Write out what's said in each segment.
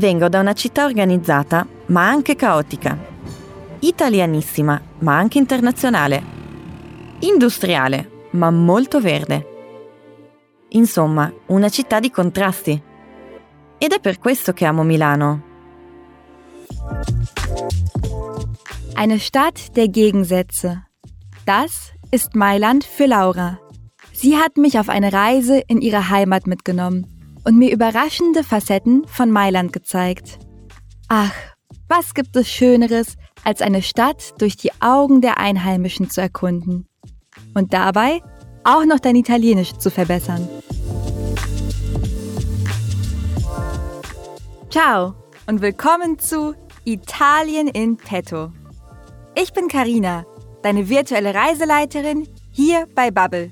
Vengo da una città organizzata, ma anche caotica. Italianissima, ma anche internazionale. Industriale, ma molto verde. Insomma, una città di contrasti. Ed è per questo che amo Milano. Eine Stadt der Gegensätze. Das ist Mailand für Laura. Sie hat mich auf eine Reise in ihre Heimat mitgenommen und mir überraschende Facetten von Mailand gezeigt. Ach, was gibt es Schöneres, als eine Stadt durch die Augen der Einheimischen zu erkunden? Und dabei auch noch dein Italienisch zu verbessern. Ciao und willkommen zu Italien in Petto. Ich bin Karina, deine virtuelle Reiseleiterin hier bei Bubble.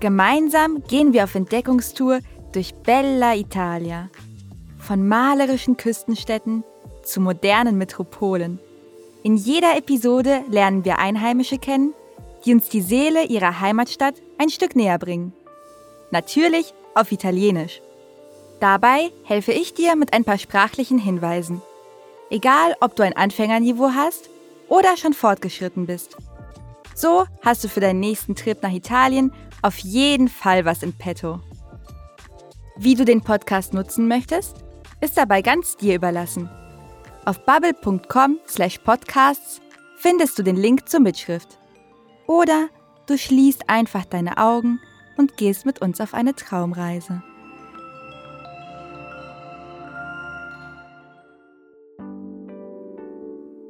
Gemeinsam gehen wir auf Entdeckungstour durch Bella Italia. Von malerischen Küstenstädten zu modernen Metropolen. In jeder Episode lernen wir Einheimische kennen, die uns die Seele ihrer Heimatstadt ein Stück näher bringen. Natürlich auf Italienisch. Dabei helfe ich dir mit ein paar sprachlichen Hinweisen. Egal, ob du ein Anfängerniveau hast oder schon fortgeschritten bist. So hast du für deinen nächsten Trip nach Italien auf jeden Fall was in petto. Wie du den Podcast nutzen möchtest, ist dabei ganz dir überlassen. Auf bubble.com/podcasts findest du den Link zur Mitschrift. Oder du schließt einfach deine Augen und gehst mit uns auf eine Traumreise.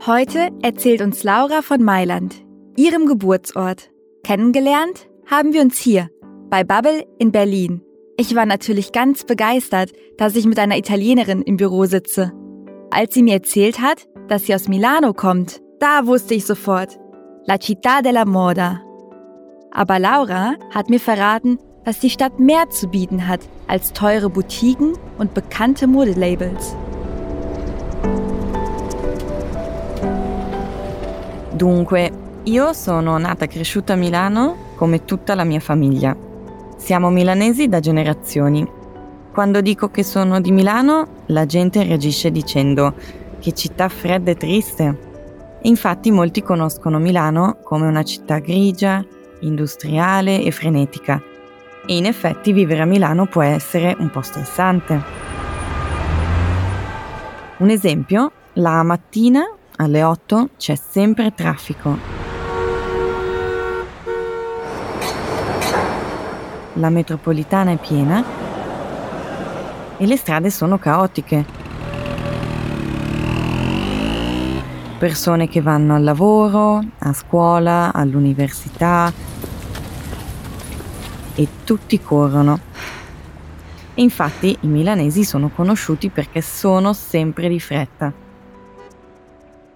Heute erzählt uns Laura von Mailand, ihrem Geburtsort. Kennengelernt haben wir uns hier, bei Bubble in Berlin. Ich war natürlich ganz begeistert, dass ich mit einer Italienerin im Büro sitze. Als sie mir erzählt hat, dass sie aus Milano kommt, da wusste ich sofort. La città della moda. Aber Laura hat mir verraten, dass die Stadt mehr zu bieten hat als teure Boutiquen und bekannte Modelabels. Dunque, io sono nata e cresciuta a Milano come tutta la mia famiglia. Siamo milanesi da generazioni. Quando dico che sono di Milano, la gente reagisce dicendo che città fredda e triste. Infatti molti conoscono Milano come una città grigia, industriale e frenetica. E in effetti vivere a Milano può essere un po' stressante. Un esempio, la mattina alle 8 c'è sempre traffico la metropolitana è piena e le strade sono caotiche. Persone che vanno al lavoro, a scuola, all'università e tutti corrono. Infatti i milanesi sono conosciuti perché sono sempre di fretta.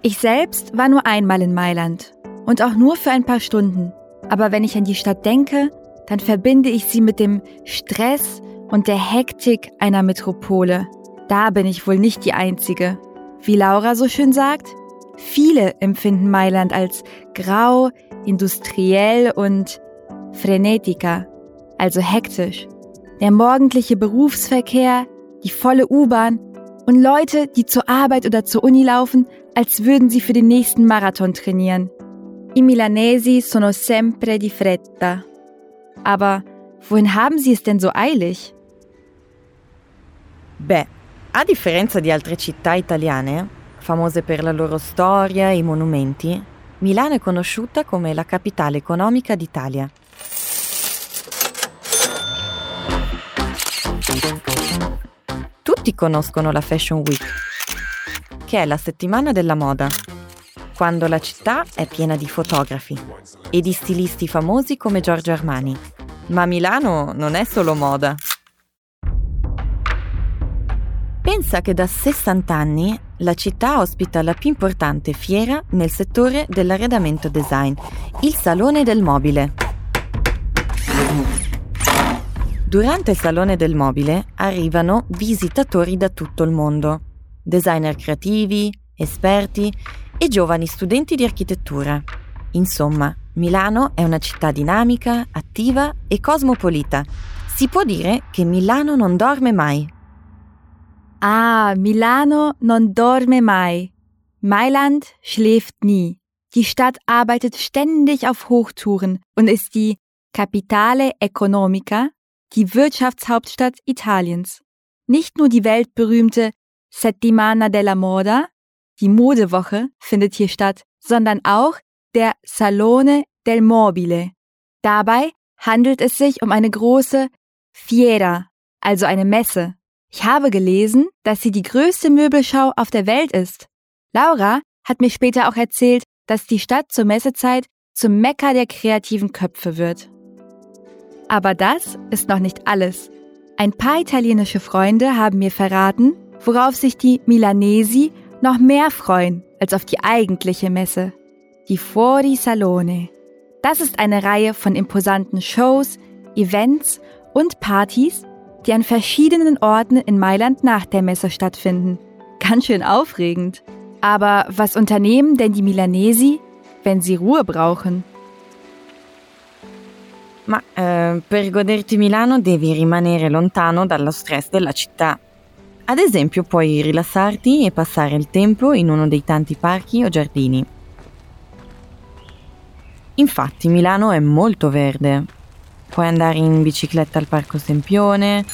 Ich selbst war nur einmal in Mailand und auch nur für ein paar Stunden. Aber wenn ich an die Stadt denke, dann verbinde ich sie mit dem Stress und der Hektik einer Metropole. Da bin ich wohl nicht die Einzige. Wie Laura so schön sagt, viele empfinden Mailand als grau, industriell und frenetica, also hektisch. Der morgendliche Berufsverkehr, die volle U-Bahn und Leute, die zur Arbeit oder zur Uni laufen, als würden sie für den nächsten Marathon trainieren. I milanesi sono sempre di fretta. Aber wohin haben Sie es denn so eilig? Beh, a differenza di altre città italiane, famose per la loro storia e i monumenti, Milano è conosciuta come la capitale economica d'Italia. Tutti conoscono la Fashion Week, che è la settimana della moda, quando la città è piena di fotografi e di stilisti famosi come Giorgio Armani. Ma Milano non è solo moda. Pensa che da 60 anni la città ospita la più importante fiera nel settore dell'arredamento design, il Salone del Mobile. Durante il Salone del Mobile arrivano visitatori da tutto il mondo, designer creativi, esperti e giovani studenti di architettura. Insomma, Milano è una città dinamica, attiva e cosmopolita. Si può dire che Milano non dorme mai. Ah, Milano non dorme mai. Mailand schläft nie. Die Stadt arbeitet ständig auf Hochtouren und ist die Capitale Economica, die Wirtschaftshauptstadt Italiens. Nicht nur die weltberühmte Settimana della Moda, die Modewoche, findet hier statt, sondern auch der Salone del Mobile. Dabei handelt es sich um eine große Fiera, also eine Messe. Ich habe gelesen, dass sie die größte Möbelschau auf der Welt ist. Laura hat mir später auch erzählt, dass die Stadt zur Messezeit zum Mekka der kreativen Köpfe wird. Aber das ist noch nicht alles. Ein paar italienische Freunde haben mir verraten, worauf sich die Milanesi noch mehr freuen als auf die eigentliche Messe. Die Fuori Salone. Das ist eine Reihe von imposanten Shows, Events und Partys, die an verschiedenen Orten in Mailand nach der Messe stattfinden. Ganz schön aufregend. Aber was unternehmen denn die Milanesi, wenn sie Ruhe brauchen? Ma eh, per goderti Milano devi rimanere lontano dallo stress della città. Ad esempio puoi rilassarti e passare il tempo in uno dei tanti parchi o giardini. Infatti Milano è molto verde. Puoi andare in bicicletta al Parco Sempione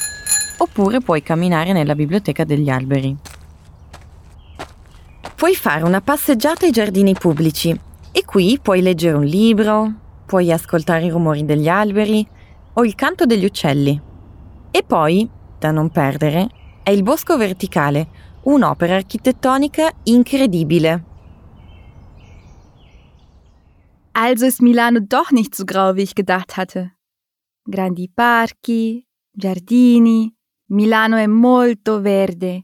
oppure puoi camminare nella biblioteca degli alberi. Puoi fare una passeggiata ai giardini pubblici e qui puoi leggere un libro, puoi ascoltare i rumori degli alberi o il canto degli uccelli. E poi, da non perdere, è il Bosco Verticale, un'opera architettonica incredibile. Also ist Milano doch nicht so grau, wie ich gedacht hatte. Grandi parchi, giardini, Milano è molto verde.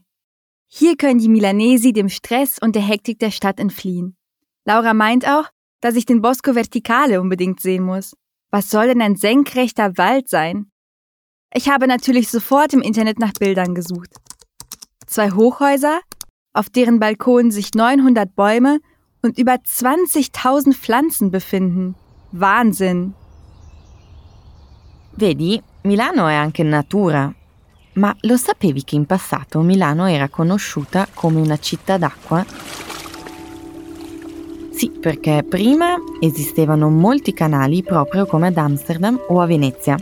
Hier können die Milanesi dem Stress und der Hektik der Stadt entfliehen. Laura meint auch, dass ich den Bosco Verticale unbedingt sehen muss. Was soll denn ein senkrechter Wald sein? Ich habe natürlich sofort im Internet nach Bildern gesucht. Zwei Hochhäuser, auf deren Balkonen sich 900 Bäume und über 20.000 Pflanzen befinden. Wahnsinn! Vedi, Milano è anche natura. Ma lo sapevi che in passato Milano era conosciuta come una città d'acqua? Sì, perché prima esistevano molti canali proprio come ad Amsterdam o a Venezia.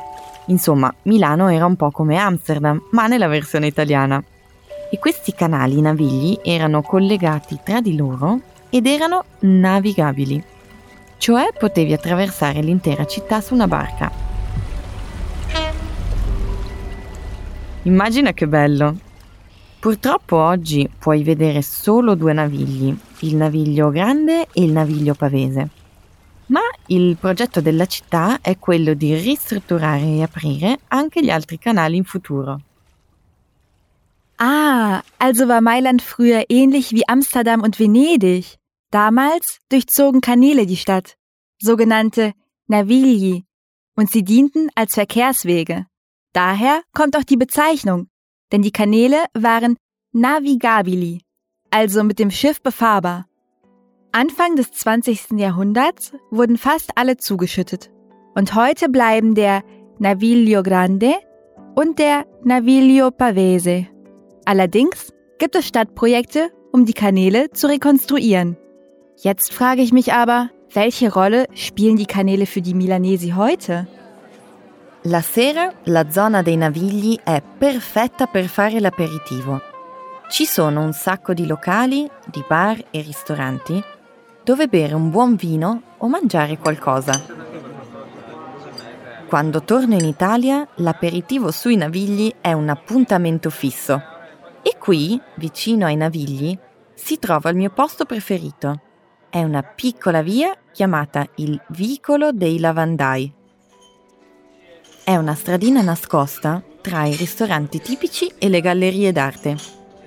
Insomma, Milano era un po' come Amsterdam, ma nella versione italiana. E questi canali navigli erano collegati tra di loro ed erano navigabili. Cioè potevi attraversare l'intera città su una barca. Immagina che bello! Purtroppo oggi puoi vedere solo due navigli, il naviglio grande e il naviglio pavese. Ma il progetto della città è quello di ristrutturare e aprire anche gli altri canali in futuro. Ah, also war Mailand früher ähnlich wie Amsterdam und Venedig. Damals durchzogen Kanäle die Stadt, sogenannte Navigli, und sie dienten als Verkehrswege. Daher kommt auch die Bezeichnung, denn die Kanäle waren navigabili, also mit dem Schiff befahrbar. Anfang des 20. Jahrhunderts wurden fast alle zugeschüttet und heute bleiben der Naviglio Grande und der Naviglio Pavese. Allerdings gibt es Stadtprojekte, um die Kanäle zu rekonstruieren. Jetzt frage ich mich aber, welche Rolle spielen die Kanäle für die Milanesi heute? La sera la zona dei Navigli è perfetta per fare l'aperitivo. Ci sono un sacco di locali, di bar e ristoranti dove bere un buon vino o mangiare qualcosa. Quando torno in Italia, l'aperitivo sui Navigli è un appuntamento fisso. E qui, vicino ai Navigli, si trova il mio posto preferito. È una piccola via chiamata il Vicolo dei Lavandai. È una stradina nascosta tra i ristoranti tipici e le gallerie d'arte.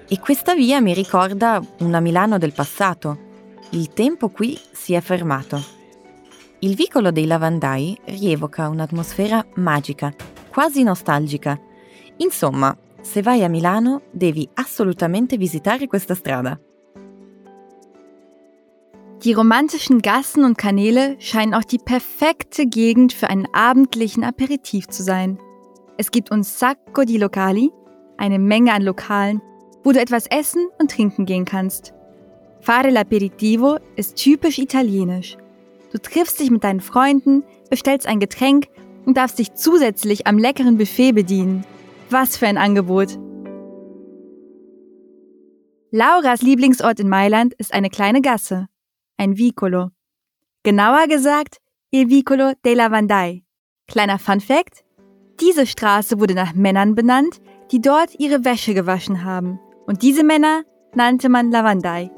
E questa via mi ricorda una Milano del passato. Il tempo qui si è fermato. Il vicolo dei lavandai rievoca un'atmosfera magica, quasi nostalgica. Insomma, se vai a Milano devi assolutamente visitare questa strada. Die romantischen Gassen und Kanäle scheinen auch die perfekte Gegend für einen abendlichen Aperitif zu sein. Es gibt uns Sacco di Locali, eine Menge an Lokalen, wo du etwas essen und trinken gehen kannst. Fare l'aperitivo ist typisch italienisch. Du triffst dich mit deinen Freunden, bestellst ein Getränk und darfst dich zusätzlich am leckeren Buffet bedienen. Was für ein Angebot! Lauras Lieblingsort in Mailand ist eine kleine Gasse, ein Vicolo. Genauer gesagt, Il Vicolo della Vandai. Kleiner Fun Fact: Diese Straße wurde nach Männern benannt, die dort ihre Wäsche gewaschen haben. Und diese Männer nannte man Lavandai.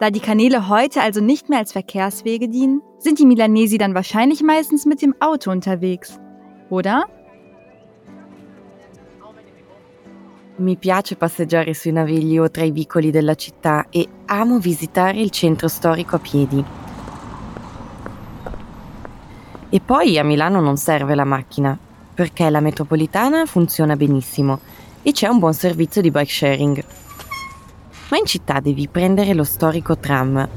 Da die Kanäle heute also nicht mehr als Verkehrswege dienen, sind die Milanesi dann wahrscheinlich meistens mit dem Auto unterwegs. Oder? Mi piace passeggiare sui navigli o tra i vicoli della città e amo visitare il centro storico a piedi. E poi a Milano non serve la macchina, perché la metropolitana funziona benissimo e c'è un buon servizio di bike sharing. Ma in città devi prendere lo storico tram.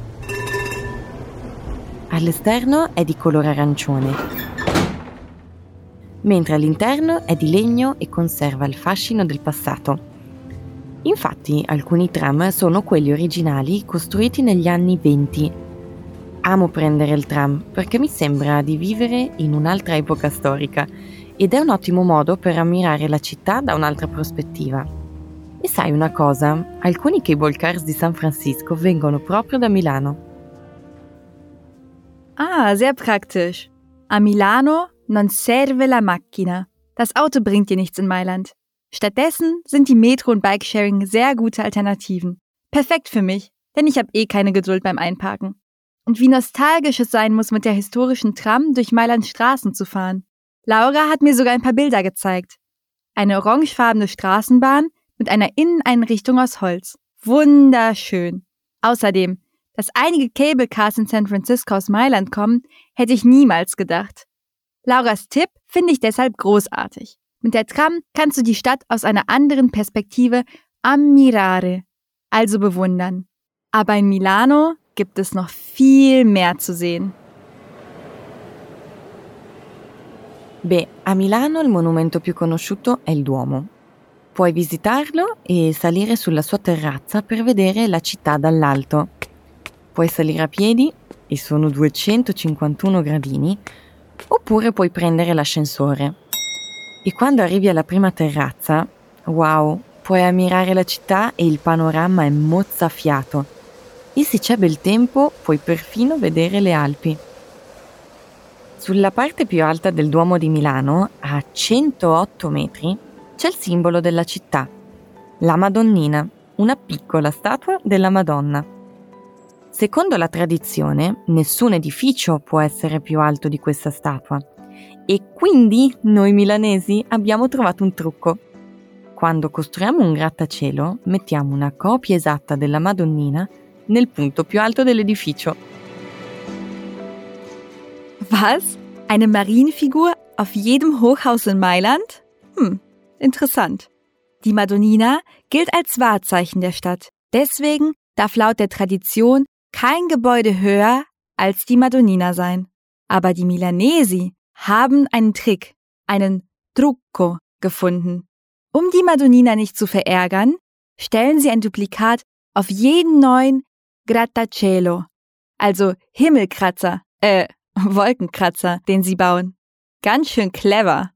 All'esterno è di colore arancione mentre all'interno è di legno e conserva il fascino del passato. Infatti alcuni tram sono quelli originali costruiti negli anni 20. Amo prendere il tram perché mi sembra di vivere in un'altra epoca storica ed è un ottimo modo per ammirare la città da un'altra prospettiva. E sai una cosa? Alcuni cable cars di San Francisco vengono proprio da Milano. Ah, sehr praktisch. A Milano non serve la macchina. Das Auto bringt dir nichts in Mailand. Stattdessen sind die Metro und Bikesharing sehr gute Alternativen. Perfekt für mich, denn ich habe eh keine Geduld beim Einparken. Und wie nostalgisch es sein muss, mit der historischen Tram durch Mailands Straßen zu fahren. Laura hat mir sogar ein paar Bilder gezeigt. Eine orangefarbene Straßenbahn mit einer Inneneinrichtung aus Holz. Wunderschön. Außerdem, dass einige Cable Cars in San Francisco aus Mailand kommen, hätte ich niemals gedacht. Lauras Tipp finde ich deshalb großartig. Mit der Tram kannst du die Stadt aus einer anderen Perspektive ammirare, also bewundern. Aber in Milano gibt es noch viel mehr zu sehen. Beh, a Milano il monumento più conosciuto è il Duomo. Puoi visitarlo e salire sulla sua terrazza per vedere la città dall'alto. Puoi salire a piedi, e sono 251 gradini, oppure puoi prendere l'ascensore. E quando arrivi alla prima terrazza, wow, puoi ammirare la città e il panorama è mozzafiato. E se c'è bel tempo, puoi perfino vedere le Alpi. Sulla parte più alta del Duomo di Milano, a 108 metri, c'è il simbolo della città, la Madonnina, una piccola statua della Madonna. Secondo la tradizione, nessun edificio può essere più alto di questa statua. E quindi noi milanesi abbiamo trovato un trucco. Quando costruiamo un grattacielo, mettiamo una copia esatta della Madonnina nel punto più alto dell'edificio. Was? Eine Marienfigur auf jedem Hochhaus in Mailand? Hm, interessant. Die Madonnina gilt als Wahrzeichen der Stadt. Deswegen darf laut der Tradition kein Gebäude höher als die Madonnina sein. Aber die Milanesi haben einen Trick, einen Trucco gefunden. Um die Madonnina nicht zu verärgern, stellen sie ein Duplikat auf jeden neuen Grattacielo, also Himmelkratzer, äh, Wolkenkratzer, den sie bauen. Ganz schön clever.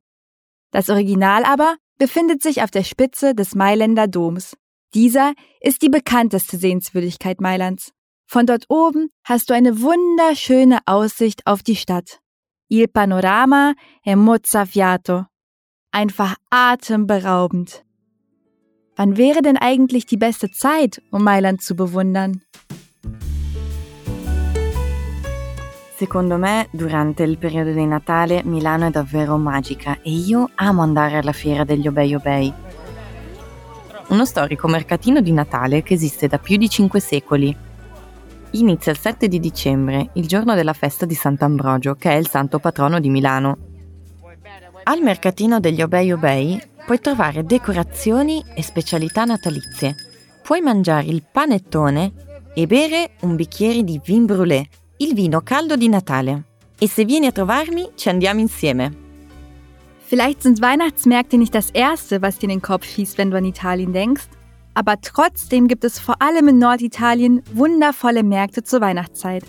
Das Original aber befindet sich auf der Spitze des Mailänder Doms. Dieser ist die bekannteste Sehenswürdigkeit Mailands. Von dort oben hast du eine wunderschöne Aussicht auf die Stadt. Il panorama è mozzafiato. Einfach atemberaubend. Wann wäre denn eigentlich die beste Zeit, um Mailand zu bewundern? Secondo me, durante il periodo di Natale, Milano è davvero magica e io amo andare alla fiera degli Obei Obei. Uno storico mercatino di Natale che esiste da più di cinque secoli Inizia il 7 di dicembre, il giorno della festa di Sant'Ambrogio, che è il santo patrono di Milano. Al mercatino degli Obei Obei puoi trovare decorazioni e specialità natalizie. Puoi mangiare il panettone e bere un bicchiere di vin brûlé, il vino caldo di Natale. E se vieni a trovarmi, ci andiamo insieme. Vielleicht sind Weihnachtsmärkte nicht das Erste, was dir in den Kopf schießt, wenn du an Italien denkst, aber trotzdem gibt es vor allem in Norditalien wundervolle Märkte zur Weihnachtszeit.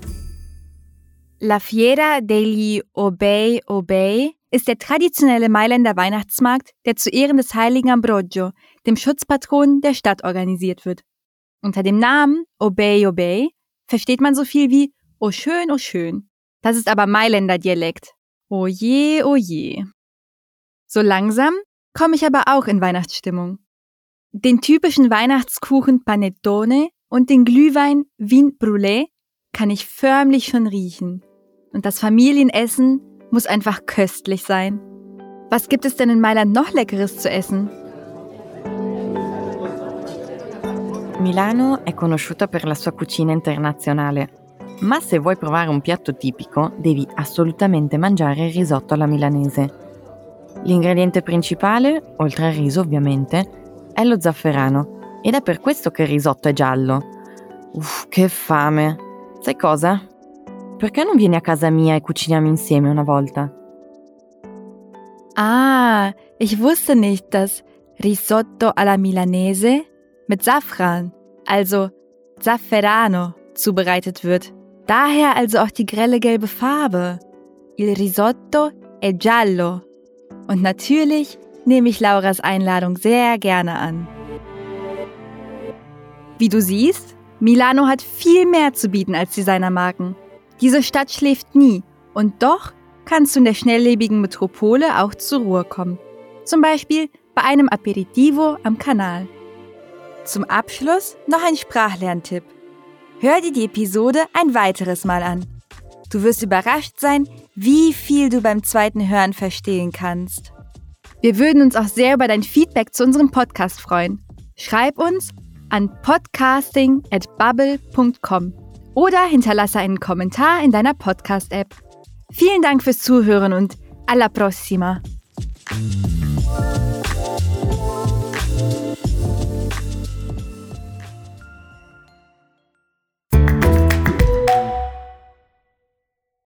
La Fiera degli Obei Obei ist der traditionelle Mailänder Weihnachtsmarkt, der zu Ehren des heiligen Ambrogio, dem Schutzpatron der Stadt, organisiert wird. Unter dem Namen Obey Obey versteht man so viel wie Oh schön, oh schön. Das ist aber Mailänder Dialekt. Oh je, oh je. So langsam komme ich aber auch in Weihnachtsstimmung. Den typischen Weihnachtskuchen Panettone und den Glühwein Vin Brûlé kann ich förmlich schon riechen. Und das Familienessen muss einfach köstlich sein. Was gibt es denn in Mailand noch Leckeres zu essen? Milano è conosciuta per la sua cucina internazionale, ma se vuoi provare un piatto tipico devi assolutamente mangiare il risotto alla milanese. L'ingrediente principale, oltre al riso ovviamente, è lo zafferano ed è per questo che il risotto è giallo. Uff, che fame! Sai cosa? Perché non vieni a casa mia e cuciniamo insieme una volta? Ah, ich wusste nicht, dass Risotto alla Milanese mit Safran, also Zafferano, zubereitet wird. Daher also auch die grelle gelbe Farbe. Il risotto è giallo. Und natürlich nehme ich Lauras Einladung sehr gerne an. Wie du siehst, Milano hat viel mehr zu bieten als Designermarken. Diese Stadt schläft nie und doch kannst du in der schnelllebigen Metropole auch zur Ruhe kommen. Zum Beispiel bei einem Aperitivo am Kanal. Zum Abschluss noch ein Sprachlerntipp. Hör dir die Episode ein weiteres Mal an. Du wirst überrascht sein, wie viel du beim zweiten Hören verstehen kannst. Wir würden uns auch sehr über dein Feedback zu unserem Podcast freuen. Schreib uns an podcasting@bubble.com oder hinterlasse einen Kommentar in deiner Podcast-App. Vielen Dank fürs Zuhören und alla prossima!